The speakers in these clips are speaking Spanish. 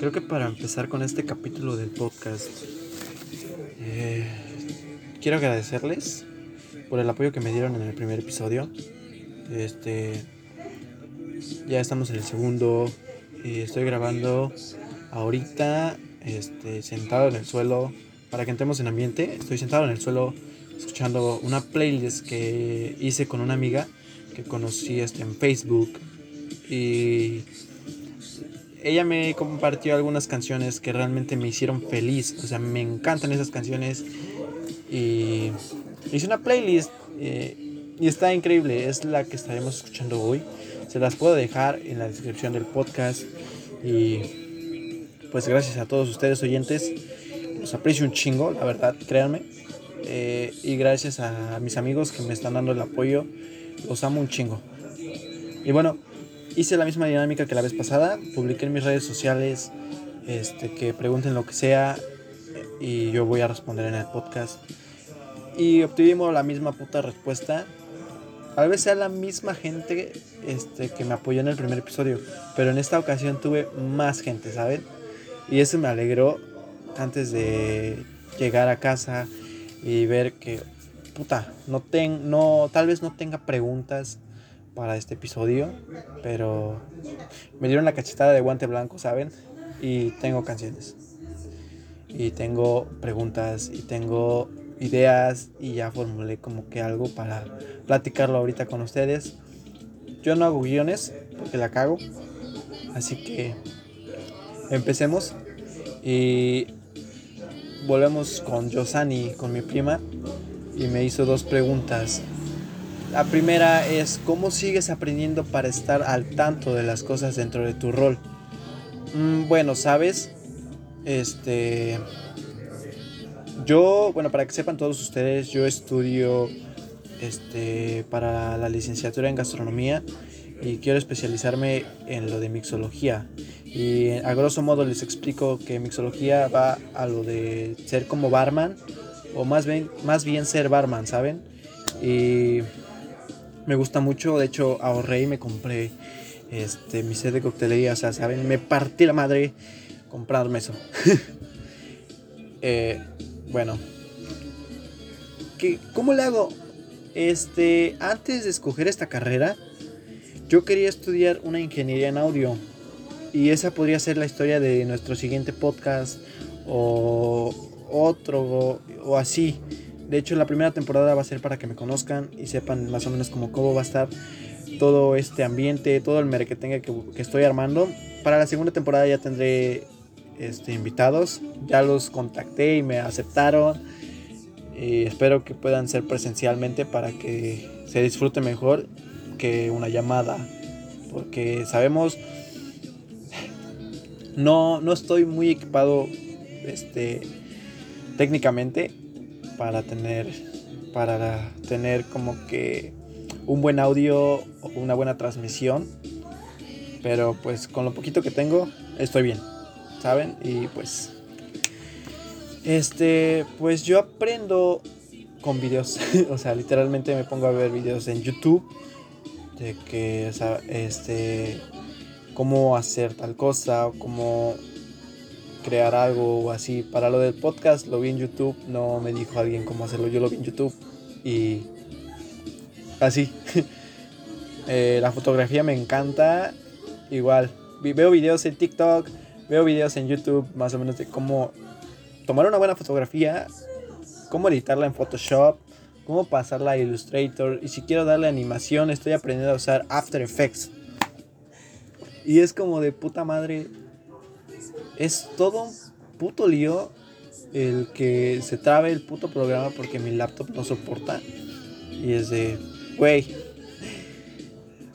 creo que para empezar con este capítulo del podcast, eh, quiero agradecerles por el apoyo que me dieron en el primer episodio. Este, ya estamos en el segundo y estoy grabando ahorita, este, sentado en el suelo. Para que entremos en ambiente, estoy sentado en el suelo escuchando una playlist que hice con una amiga que conocí este, en Facebook y ella me compartió algunas canciones que realmente me hicieron feliz. O sea, me encantan esas canciones. Y hice una playlist eh, y está increíble. Es la que estaremos escuchando hoy. Se las puedo dejar en la descripción del podcast. Y pues gracias a todos ustedes oyentes. Los aprecio un chingo, la verdad, créanme. Eh, y gracias a mis amigos que me están dando el apoyo. Los amo un chingo. Y bueno, hice la misma dinámica que la vez pasada. Publiqué en mis redes sociales este, que pregunten lo que sea y yo voy a responder en el podcast. Y obtuvimos la misma puta respuesta. Tal vez sea la misma gente este, que me apoyó en el primer episodio, pero en esta ocasión tuve más gente, ¿saben? Y eso me alegró antes de llegar a casa y ver que, puta, no, ten, no tal vez no tenga preguntas para este episodio, pero me dieron la cachetada de guante blanco, ¿saben? Y tengo canciones. Y tengo preguntas y tengo ideas y ya formulé como que algo para platicarlo ahorita con ustedes. Yo no hago guiones porque la cago. Así que empecemos y volvemos con Yosani, con mi prima, y me hizo dos preguntas la primera es cómo sigues aprendiendo para estar al tanto de las cosas dentro de tu rol. Mm, bueno, sabes, este, yo, bueno, para que sepan todos ustedes, yo estudio, este, para la licenciatura en gastronomía y quiero especializarme en lo de mixología. Y a grosso modo les explico que mixología va a lo de ser como barman o más bien, más bien ser barman, ¿saben? Y me gusta mucho. De hecho, ahorré y me compré este, mi set de coctelería. O sea, ¿saben? Me partí la madre comprarme eso. Eh, bueno. ¿Qué, ¿Cómo le hago? Este, antes de escoger esta carrera, yo quería estudiar una ingeniería en audio. Y esa podría ser la historia de nuestro siguiente podcast. O otro. o así. De hecho, la primera temporada va a ser para que me conozcan y sepan más o menos cómo va a estar todo este ambiente, todo el merequetengue que, que estoy armando. Para la segunda temporada ya tendré este, invitados. Ya los contacté y me aceptaron. Y espero que puedan ser presencialmente para que se disfrute mejor que una llamada. Porque sabemos, no, no estoy muy equipado este, técnicamente para tener para tener como que un buen audio o una buena transmisión. Pero pues con lo poquito que tengo estoy bien, ¿saben? Y pues este, pues yo aprendo con videos, o sea, literalmente me pongo a ver videos en YouTube de que, o sea, este, cómo hacer tal cosa, o cómo crear algo o así. Para lo del podcast lo vi en YouTube, no me dijo alguien cómo hacerlo, yo lo vi en YouTube y así. Eh, la fotografía me encanta, igual. Veo videos en TikTok, veo videos en YouTube más o menos de cómo tomar una buena fotografía, cómo editarla en Photoshop, cómo pasarla a Illustrator y si quiero darle animación estoy aprendiendo a usar After Effects. Y es como de puta madre es todo un puto lío el que se trabe el puto programa porque mi laptop no soporta. Y es de, güey.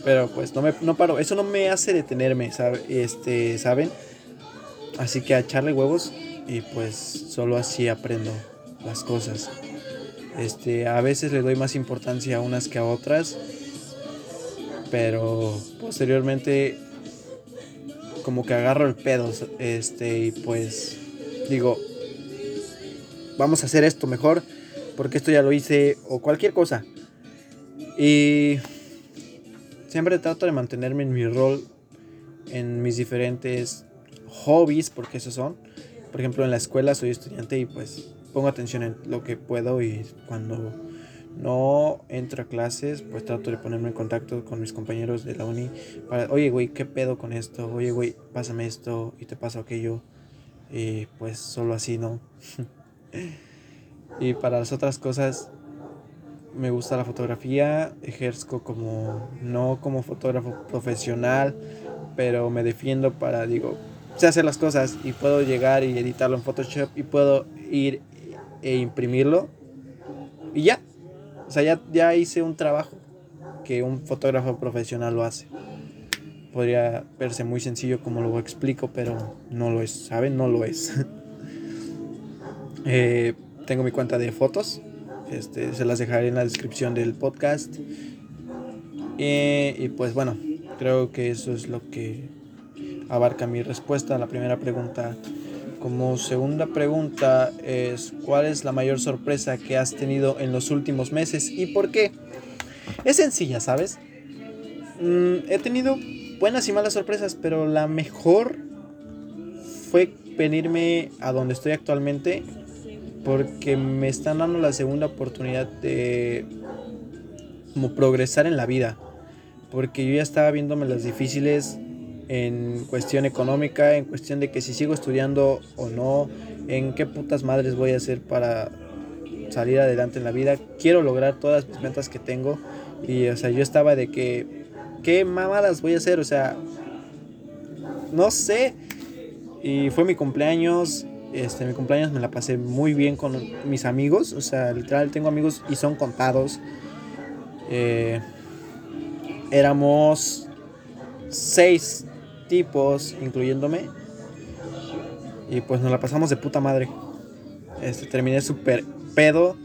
Pero pues no me no paro. Eso no me hace detenerme, Este, ¿saben? Así que a echarle huevos y pues solo así aprendo las cosas. Este, a veces le doy más importancia a unas que a otras. Pero posteriormente como que agarro el pedo, este, y pues digo, vamos a hacer esto mejor, porque esto ya lo hice, o cualquier cosa. Y siempre trato de mantenerme en mi rol, en mis diferentes hobbies, porque esos son. Por ejemplo, en la escuela soy estudiante y pues pongo atención en lo que puedo y cuando no entro a clases, pues trato de ponerme en contacto con mis compañeros de la uni para, oye, güey, ¿qué pedo con esto? Oye, güey, pásame esto y te paso aquello. Y pues solo así, ¿no? y para las otras cosas, me gusta la fotografía, ejerzo como, no como fotógrafo profesional, pero me defiendo para, digo, sé hacer las cosas y puedo llegar y editarlo en Photoshop y puedo ir e imprimirlo y ya. O sea, ya, ya hice un trabajo que un fotógrafo profesional lo hace. Podría verse muy sencillo como lo explico, pero no lo es, ¿saben? No lo es. Eh, tengo mi cuenta de fotos este, se las dejaré en la descripción del podcast. y pues bueno, creo que eso es lo que abarca mi respuesta a la primera pregunta. Como segunda pregunta es, ¿cuál es la mayor sorpresa que has tenido en los últimos meses y por qué? Es sencilla, ¿sabes? Mm, he tenido buenas y malas sorpresas, pero la mejor fue venirme a donde estoy actualmente porque me están dando la segunda oportunidad de como progresar en la vida, porque yo ya estaba viéndome las difíciles en cuestión económica, en cuestión de que si sigo estudiando o no, en qué putas madres voy a hacer para salir adelante en la vida. Quiero lograr todas mis metas que tengo y o sea, yo estaba de que qué mamadas voy a hacer, o sea, no sé. Y fue mi cumpleaños, este, mi cumpleaños me la pasé muy bien con mis amigos. O sea, literal tengo amigos y son contados. Eh, éramos seis tipos, incluyéndome. Y pues nos la pasamos de puta madre. Este, terminé súper pedo.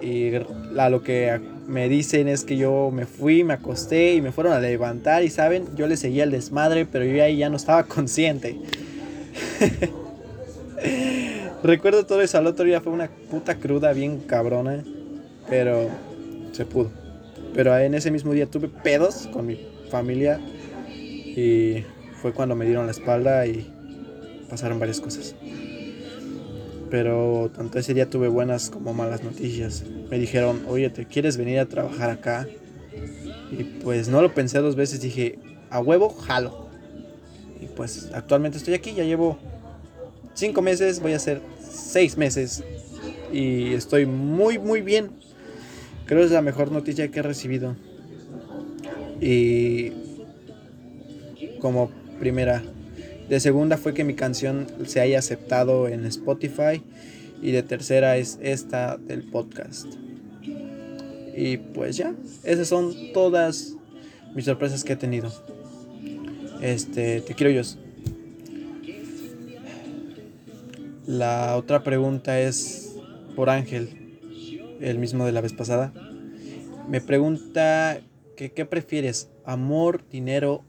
Y la, lo que me dicen es que yo me fui, me acosté y me fueron a levantar. Y saben, yo le seguía el desmadre, pero yo ahí ya no estaba consciente. Recuerdo todo eso, al otro día fue una puta cruda bien cabrona, pero se pudo. Pero en ese mismo día tuve pedos con mi familia y fue cuando me dieron la espalda y pasaron varias cosas. Pero tanto ese día tuve buenas como malas noticias. Me dijeron, oye, ¿te quieres venir a trabajar acá? Y pues no lo pensé dos veces, dije, a huevo, jalo. Y pues actualmente estoy aquí, ya llevo cinco meses, voy a hacer seis meses. Y estoy muy, muy bien. Creo que es la mejor noticia que he recibido. Y como primera. De segunda fue que mi canción se haya aceptado en Spotify. Y de tercera es esta del podcast. Y pues ya, esas son todas mis sorpresas que he tenido. Este, te quiero yo. La otra pregunta es por Ángel, el mismo de la vez pasada. Me pregunta que qué prefieres, amor, dinero,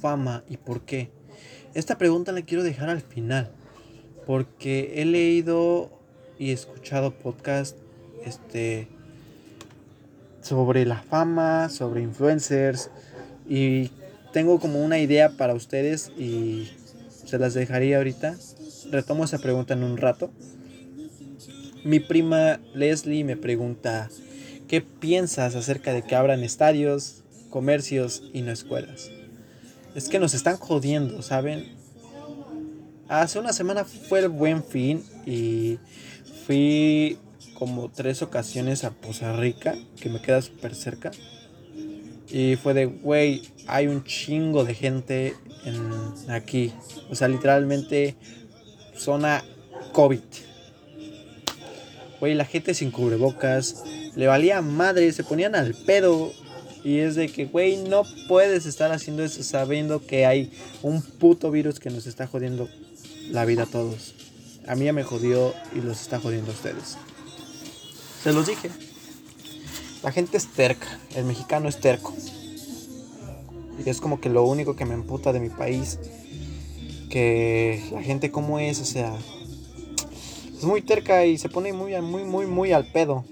fama y por qué. Esta pregunta la quiero dejar al final, porque he leído y escuchado podcast este sobre la fama, sobre influencers y tengo como una idea para ustedes y se las dejaría ahorita retomo esa pregunta en un rato. Mi prima Leslie me pregunta, ¿qué piensas acerca de que abran estadios, comercios y no escuelas? Es que nos están jodiendo, ¿saben? Hace una semana fue el buen fin y fui como tres ocasiones a Poza Rica, que me queda súper cerca. Y fue de, güey, hay un chingo de gente en, aquí. O sea, literalmente zona COVID. Güey, la gente sin cubrebocas, le valía madre, se ponían al pedo. Y es de que, güey, no puedes estar haciendo eso sabiendo que hay un puto virus que nos está jodiendo la vida a todos. A mí ya me jodió y los está jodiendo a ustedes. Se los dije. La gente es terca, el mexicano es terco. Y es como que lo único que me emputa de mi país que la gente como es, o sea, es muy terca y se pone muy, muy, muy, muy al pedo.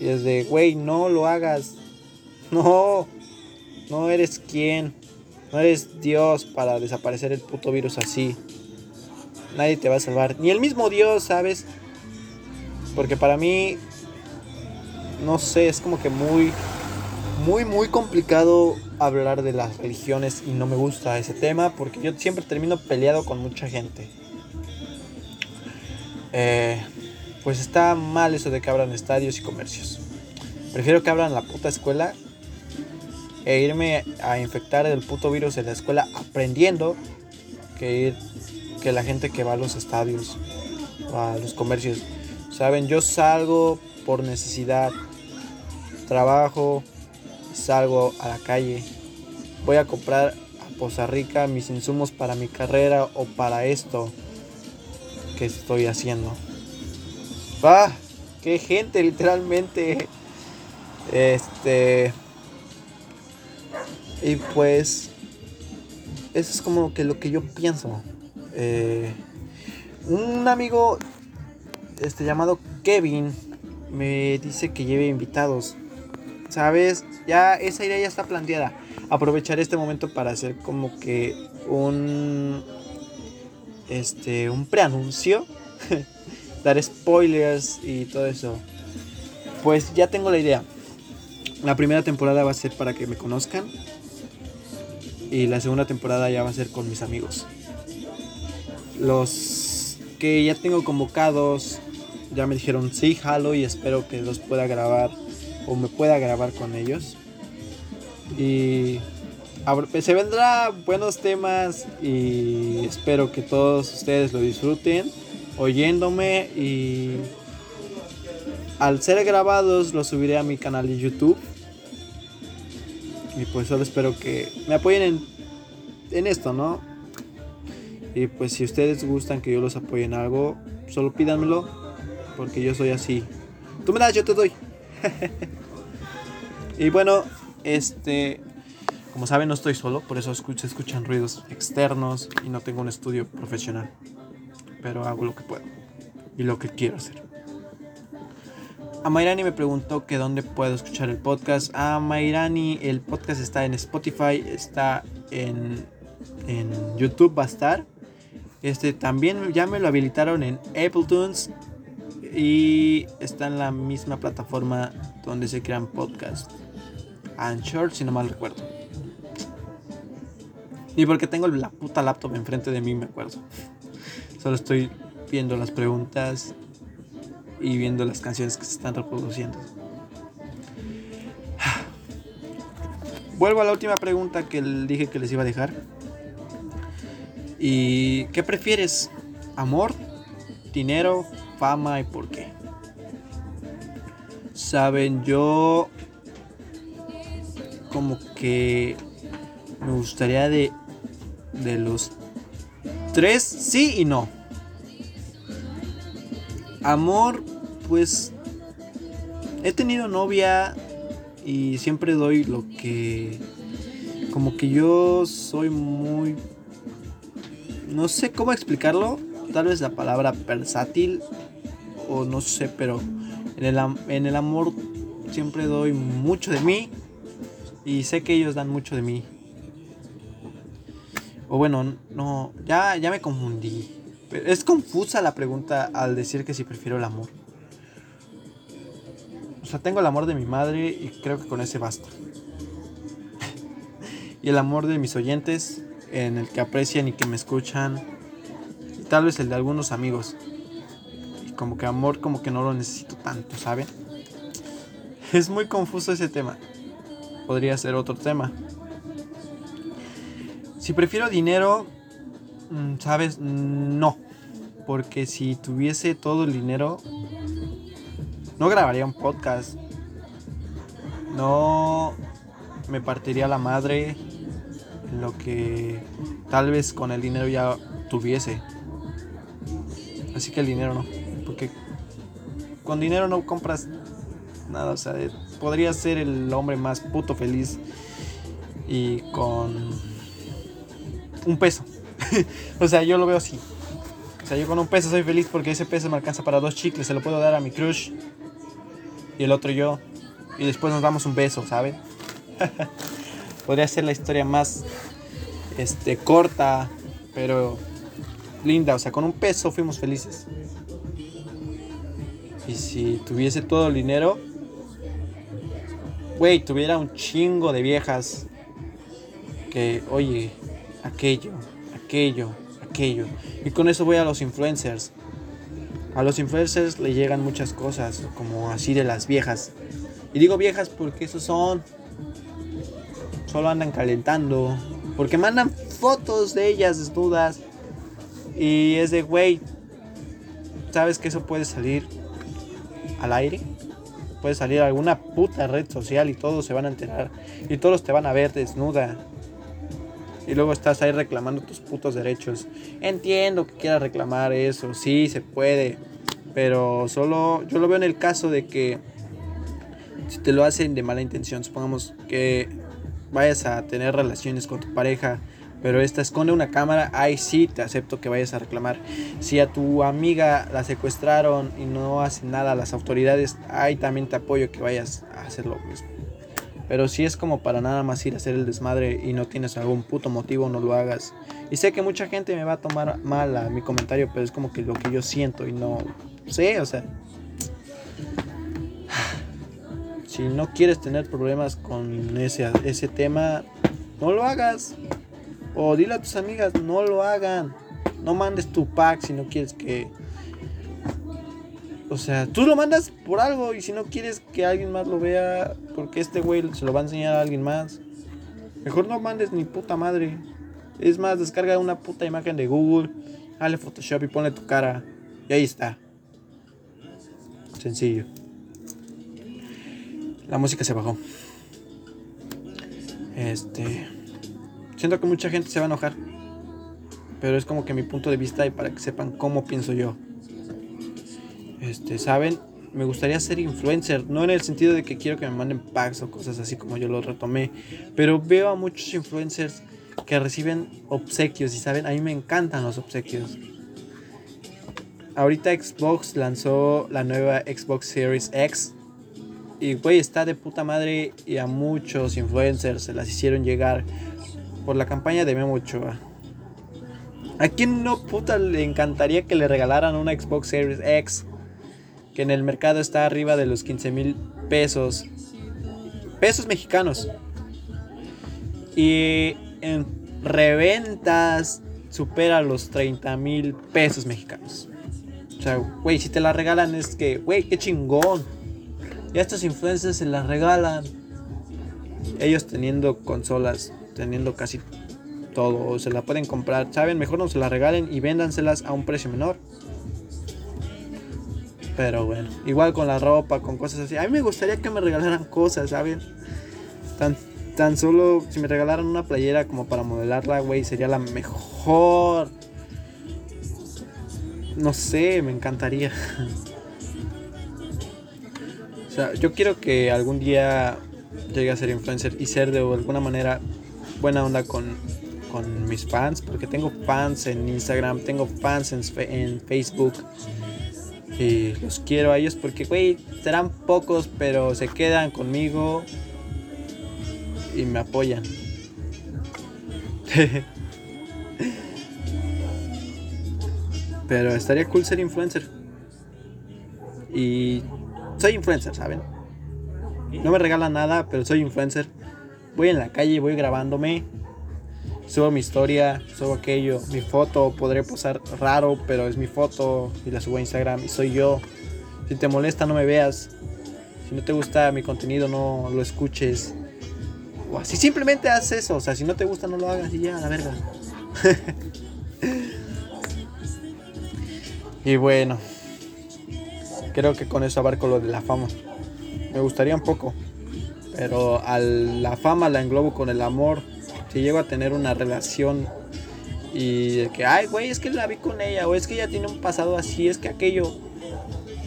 Y es de, güey, no lo hagas. No, no eres quien. No eres Dios para desaparecer el puto virus así. Nadie te va a salvar. Ni el mismo Dios, ¿sabes? Porque para mí, no sé, es como que muy, muy, muy complicado hablar de las religiones y no me gusta ese tema porque yo siempre termino peleado con mucha gente. Eh, pues está mal eso de que abran estadios y comercios. Prefiero que abran la puta escuela e irme a infectar el puto virus en la escuela aprendiendo que ir que la gente que va a los estadios o a los comercios. Saben, yo salgo por necesidad, trabajo, salgo a la calle, voy a comprar a Poza Rica mis insumos para mi carrera o para esto que estoy haciendo. ¡Ah! ¡Qué gente, literalmente! Este. Y pues. Eso es como que lo que yo pienso. Eh, un amigo este llamado Kevin me dice que lleve invitados. ¿Sabes? Ya esa idea ya está planteada. Aprovechar este momento para hacer como que un este un preanuncio, dar spoilers y todo eso. Pues ya tengo la idea. La primera temporada va a ser para que me conozcan y la segunda temporada ya va a ser con mis amigos. Los que ya tengo convocados ya me dijeron sí, jalo y espero que los pueda grabar o me pueda grabar con ellos. Y se vendrá buenos temas y espero que todos ustedes lo disfruten oyéndome y al ser grabados los subiré a mi canal de YouTube. Y pues solo espero que me apoyen en, esto, ¿no? Y pues si ustedes gustan que yo los apoye en algo, solo pídanmelo. Porque yo soy así. Tú me das, yo te doy. y bueno, este... Como saben, no estoy solo, por eso se escuchan ruidos externos y no tengo un estudio profesional. Pero hago lo que puedo y lo que quiero hacer. A Mayrani me preguntó que dónde puedo escuchar el podcast. A Mayrani el podcast está en Spotify, está en, en YouTube, va a estar. Este también ya me lo habilitaron en Apple Tunes y está en la misma plataforma donde se crean podcasts. Anchor, si no mal recuerdo. Y porque tengo la puta laptop enfrente de mí, me acuerdo. Solo estoy viendo las preguntas y viendo las canciones que se están reproduciendo. Vuelvo a la última pregunta que dije que les iba a dejar. ¿Y qué prefieres? ¿Amor, dinero, fama y por qué? Saben, yo como que me gustaría de, de los tres, sí y no. Amor, pues he tenido novia y siempre doy lo que... Como que yo soy muy no sé cómo explicarlo, tal vez la palabra versátil o no sé, pero en el, en el amor siempre doy mucho de mí y sé que ellos dan mucho de mí. O bueno, no, ya, ya me confundí. Es confusa la pregunta al decir que si prefiero el amor. Sea, tengo el amor de mi madre y creo que con ese basta. y el amor de mis oyentes en el que aprecian y que me escuchan. Y tal vez el de algunos amigos. Y como que amor como que no lo necesito tanto, ¿saben? Es muy confuso ese tema. Podría ser otro tema. Si prefiero dinero, mm, ¿sabes? No. Porque si tuviese todo el dinero, no grabaría un podcast. No me partiría la madre lo que tal vez con el dinero ya tuviese. Así que el dinero no, porque con dinero no compras nada, o sea, podría ser el hombre más puto feliz y con un peso. o sea, yo lo veo así. O sea, yo con un peso soy feliz porque ese peso me alcanza para dos chicles, se lo puedo dar a mi crush y el otro yo y después nos damos un beso, ¿saben? Podría ser la historia más este, corta, pero linda. O sea, con un peso fuimos felices. Y si tuviese todo el dinero, güey, tuviera un chingo de viejas que, oye, aquello, aquello, aquello. Y con eso voy a los influencers. A los influencers le llegan muchas cosas, como así de las viejas. Y digo viejas porque esos son. Solo andan calentando. Porque mandan fotos de ellas desnudas. Y es de, güey, ¿sabes que eso puede salir al aire? Puede salir a alguna puta red social y todos se van a enterar. Y todos te van a ver desnuda. Y luego estás ahí reclamando tus putos derechos. Entiendo que quieras reclamar eso, sí, se puede. Pero solo yo lo veo en el caso de que si te lo hacen de mala intención, supongamos que vayas a tener relaciones con tu pareja, pero esta esconde una cámara, ahí sí te acepto que vayas a reclamar. Si a tu amiga la secuestraron y no hacen nada las autoridades, ahí también te apoyo que vayas a hacer lo mismo. Pero si es como para nada más ir a hacer el desmadre y no tienes algún puto motivo, no lo hagas. Y sé que mucha gente me va a tomar mal a mi comentario, pero es como que lo que yo siento y no sé, o sea. Si no quieres tener problemas con ese, ese tema, no lo hagas. O dile a tus amigas, no lo hagan. No mandes tu pack si no quieres que o sea, tú lo mandas por algo y si no quieres que alguien más lo vea, porque este güey se lo va a enseñar a alguien más, mejor no mandes ni puta madre. Es más, descarga una puta imagen de Google, dale Photoshop y ponle tu cara. Y ahí está. Sencillo. La música se bajó. Este. Siento que mucha gente se va a enojar. Pero es como que mi punto de vista y para que sepan cómo pienso yo. Este, ¿saben? Me gustaría ser influencer, no en el sentido de que quiero que me manden packs o cosas así como yo lo retomé, pero veo a muchos influencers que reciben obsequios y saben, a mí me encantan los obsequios. Ahorita Xbox lanzó la nueva Xbox Series X y güey, está de puta madre y a muchos influencers se las hicieron llegar por la campaña de Memo Ochoa. ¿A quién no puta le encantaría que le regalaran una Xbox Series X? Que en el mercado está arriba de los 15 mil pesos. Pesos mexicanos. Y en reventas supera los 30 mil pesos mexicanos. O sea, güey, si te la regalan es que, güey, qué chingón. Y estos influencers se la regalan. Ellos teniendo consolas, teniendo casi todo, se la pueden comprar. ¿Saben? Mejor no se la regalen y véndanselas a un precio menor. Pero bueno, igual con la ropa, con cosas así. A mí me gustaría que me regalaran cosas, ¿saben? Tan, tan solo si me regalaran una playera como para modelarla, güey, sería la mejor. No sé, me encantaría. o sea, yo quiero que algún día llegue a ser influencer y ser de alguna manera buena onda con, con mis fans, porque tengo fans en Instagram, tengo fans en, en Facebook y los quiero a ellos porque, güey, serán pocos, pero se quedan conmigo y me apoyan. pero estaría cool ser influencer. Y soy influencer, ¿saben? No me regalan nada, pero soy influencer. Voy en la calle, voy grabándome subo mi historia, subo aquello, mi foto, podré posar raro, pero es mi foto y la subo a Instagram y soy yo. Si te molesta no me veas, si no te gusta mi contenido no lo escuches. O así simplemente haz eso, o sea, si no te gusta no lo hagas y ya, la verga. y bueno, creo que con eso abarco lo de la fama. Me gustaría un poco, pero a la fama la englobo con el amor si llego a tener una relación y que, ay, güey, es que la vi con ella, o es que ella tiene un pasado así, es que aquello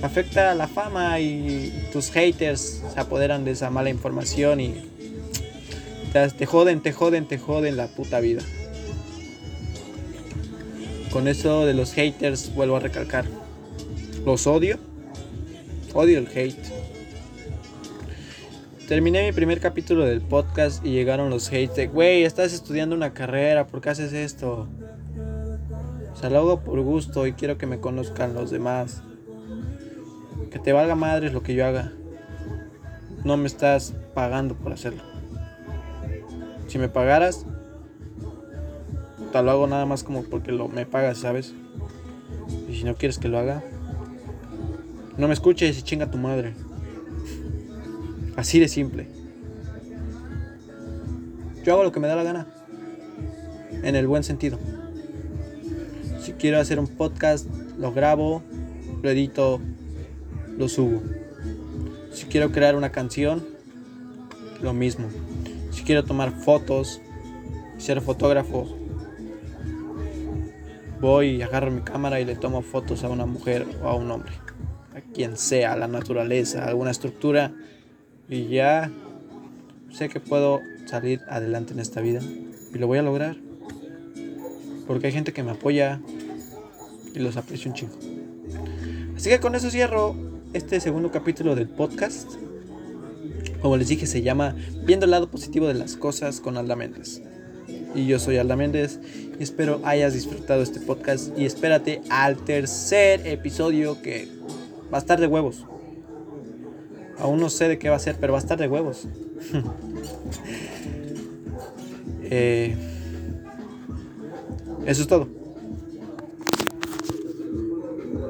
afecta a la fama y tus haters se apoderan de esa mala información y te, joden, te joden, te joden la puta vida. Con eso de los haters vuelvo a recalcar. Los odio. Odio el hate. Terminé mi primer capítulo del podcast y llegaron los hates de, güey, estás estudiando una carrera, ¿por qué haces esto? O sea, lo hago por gusto y quiero que me conozcan los demás. Que te valga madres lo que yo haga. No me estás pagando por hacerlo. Si me pagaras, lo hago nada más como porque lo, me pagas, ¿sabes? Y si no quieres que lo haga, no me escuches y chinga tu madre. Así de simple. Yo hago lo que me da la gana. En el buen sentido. Si quiero hacer un podcast, lo grabo, lo edito, lo subo. Si quiero crear una canción, lo mismo. Si quiero tomar fotos, ser fotógrafo, voy y agarro mi cámara y le tomo fotos a una mujer o a un hombre, a quien sea, a la naturaleza, a alguna estructura, y ya sé que puedo salir adelante en esta vida y lo voy a lograr. Porque hay gente que me apoya y los aprecio un chingo. Así que con eso cierro este segundo capítulo del podcast. Como les dije, se llama Viendo el lado positivo de las cosas con Alda Méndez. Y yo soy Alda Méndez y espero hayas disfrutado este podcast y espérate al tercer episodio que va a estar de huevos. Aún no sé de qué va a ser, pero va a estar de huevos. Eh, eso es todo.